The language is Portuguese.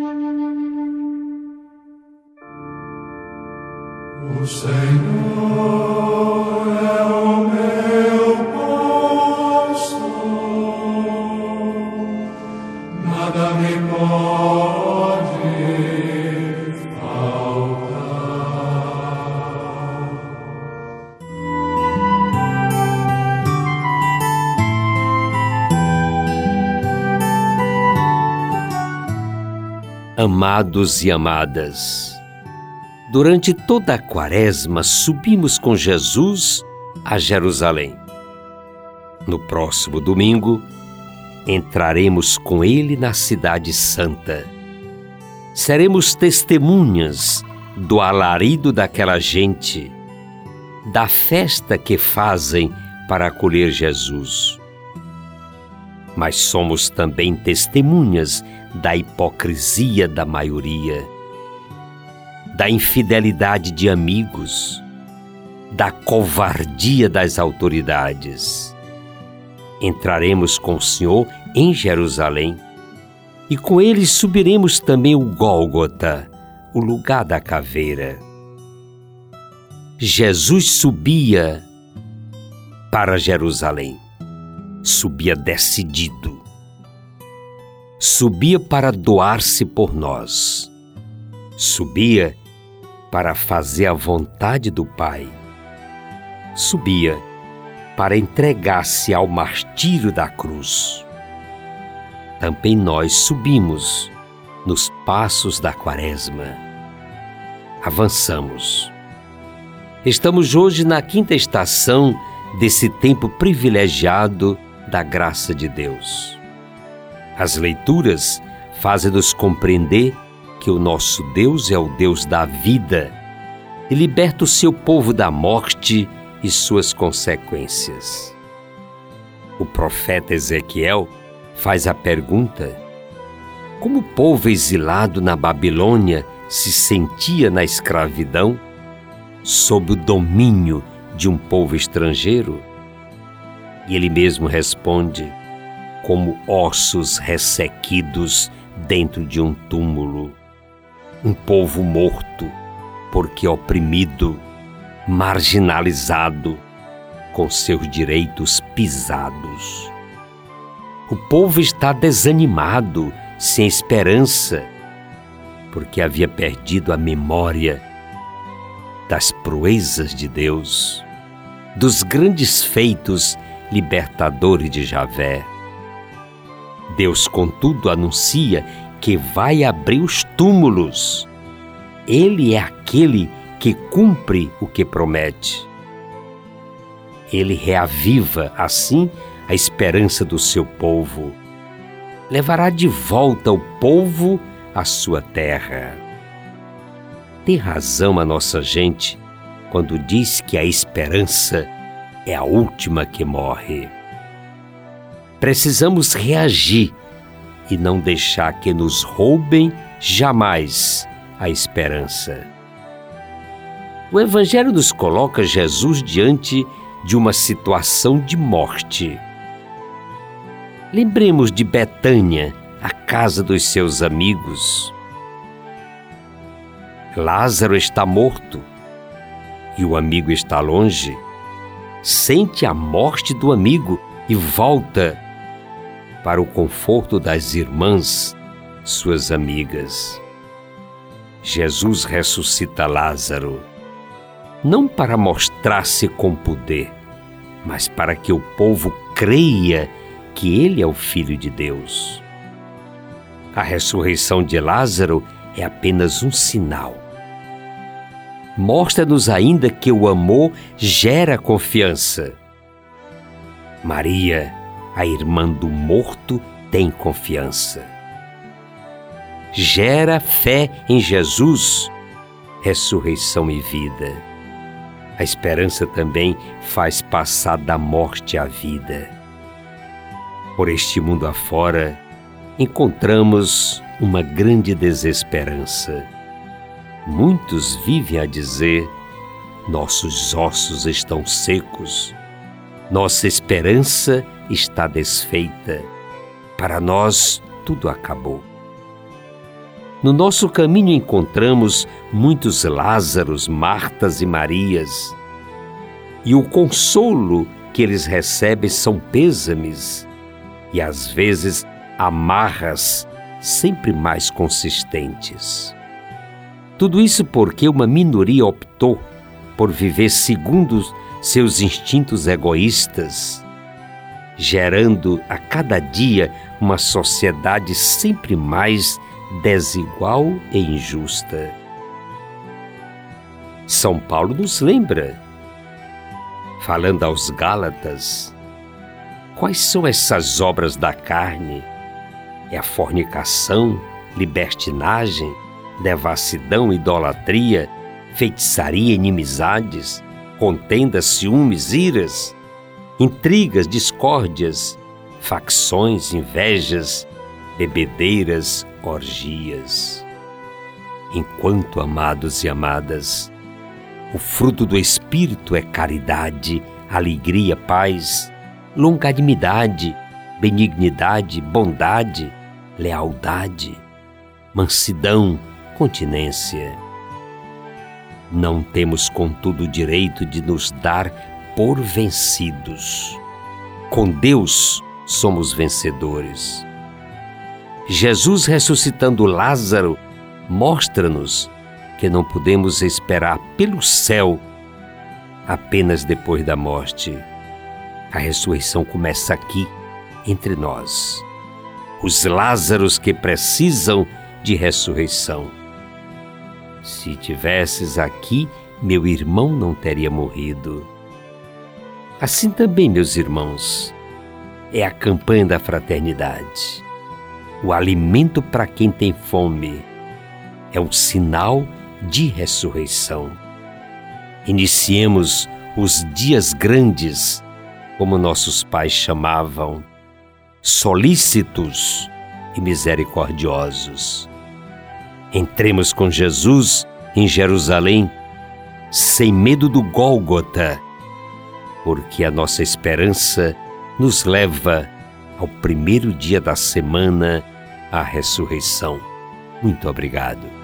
O Senhor é Amados e amadas, durante toda a quaresma subimos com Jesus a Jerusalém. No próximo domingo, entraremos com ele na Cidade Santa. Seremos testemunhas do alarido daquela gente, da festa que fazem para acolher Jesus. Mas somos também testemunhas da hipocrisia da maioria, da infidelidade de amigos, da covardia das autoridades. Entraremos com o Senhor em Jerusalém e com ele subiremos também o Gólgota, o lugar da caveira. Jesus subia para Jerusalém, subia decidido subia para doar-se por nós. Subia para fazer a vontade do Pai. Subia para entregar-se ao martírio da cruz. Também nós subimos nos passos da Quaresma. Avançamos. Estamos hoje na quinta estação desse tempo privilegiado da graça de Deus. As leituras fazem-nos compreender que o nosso Deus é o Deus da vida e liberta o seu povo da morte e suas consequências. O profeta Ezequiel faz a pergunta: como o povo exilado na Babilônia se sentia na escravidão, sob o domínio de um povo estrangeiro? E ele mesmo responde: como ossos ressequidos dentro de um túmulo. Um povo morto, porque oprimido, marginalizado, com seus direitos pisados. O povo está desanimado, sem esperança, porque havia perdido a memória das proezas de Deus, dos grandes feitos libertadores de Javé. Deus, contudo, anuncia que vai abrir os túmulos. Ele é aquele que cumpre o que promete. Ele reaviva, assim, a esperança do seu povo. Levará de volta o povo à sua terra. Tem razão a nossa gente quando diz que a esperança é a última que morre. Precisamos reagir e não deixar que nos roubem jamais a esperança. O Evangelho nos coloca Jesus diante de uma situação de morte. Lembremos de Betânia, a casa dos seus amigos. Lázaro está morto e o amigo está longe. Sente a morte do amigo e volta para o conforto das irmãs, suas amigas. Jesus ressuscita Lázaro, não para mostrar-se com poder, mas para que o povo creia que ele é o Filho de Deus. A ressurreição de Lázaro é apenas um sinal. Mostra-nos ainda que o amor gera confiança. Maria a irmã do morto tem confiança. Gera fé em Jesus, ressurreição e vida. A esperança também faz passar da morte à vida. Por este mundo afora, encontramos uma grande desesperança. Muitos vivem a dizer: nossos ossos estão secos, nossa esperança está desfeita. Para nós, tudo acabou. No nosso caminho encontramos muitos Lázaros, Martas e Marias, e o consolo que eles recebem são pêsames e às vezes amarras sempre mais consistentes. Tudo isso porque uma minoria optou por viver segundo seus instintos egoístas, gerando a cada dia uma sociedade sempre mais desigual e injusta. São Paulo nos lembra, falando aos Gálatas, quais são essas obras da carne? É a fornicação, libertinagem, devassidão, idolatria, feitiçaria, inimizades, contendas, ciúmes, iras, intrigas, discórdias, facções, invejas, bebedeiras, orgias. Enquanto, amados e amadas, o fruto do Espírito é caridade, alegria, paz, longanimidade, benignidade, bondade, lealdade, mansidão, continência. Não temos, contudo, o direito de nos dar por vencidos. Com Deus somos vencedores. Jesus ressuscitando Lázaro mostra-nos que não podemos esperar pelo céu apenas depois da morte. A ressurreição começa aqui, entre nós. Os Lázaros que precisam de ressurreição. Se tivesses aqui, meu irmão não teria morrido. Assim também, meus irmãos, é a campanha da fraternidade. O alimento para quem tem fome é um sinal de ressurreição. Iniciemos os dias grandes, como nossos pais chamavam, solícitos e misericordiosos. Entremos com Jesus em Jerusalém sem medo do Gólgota, porque a nossa esperança nos leva ao primeiro dia da semana, a ressurreição. Muito obrigado.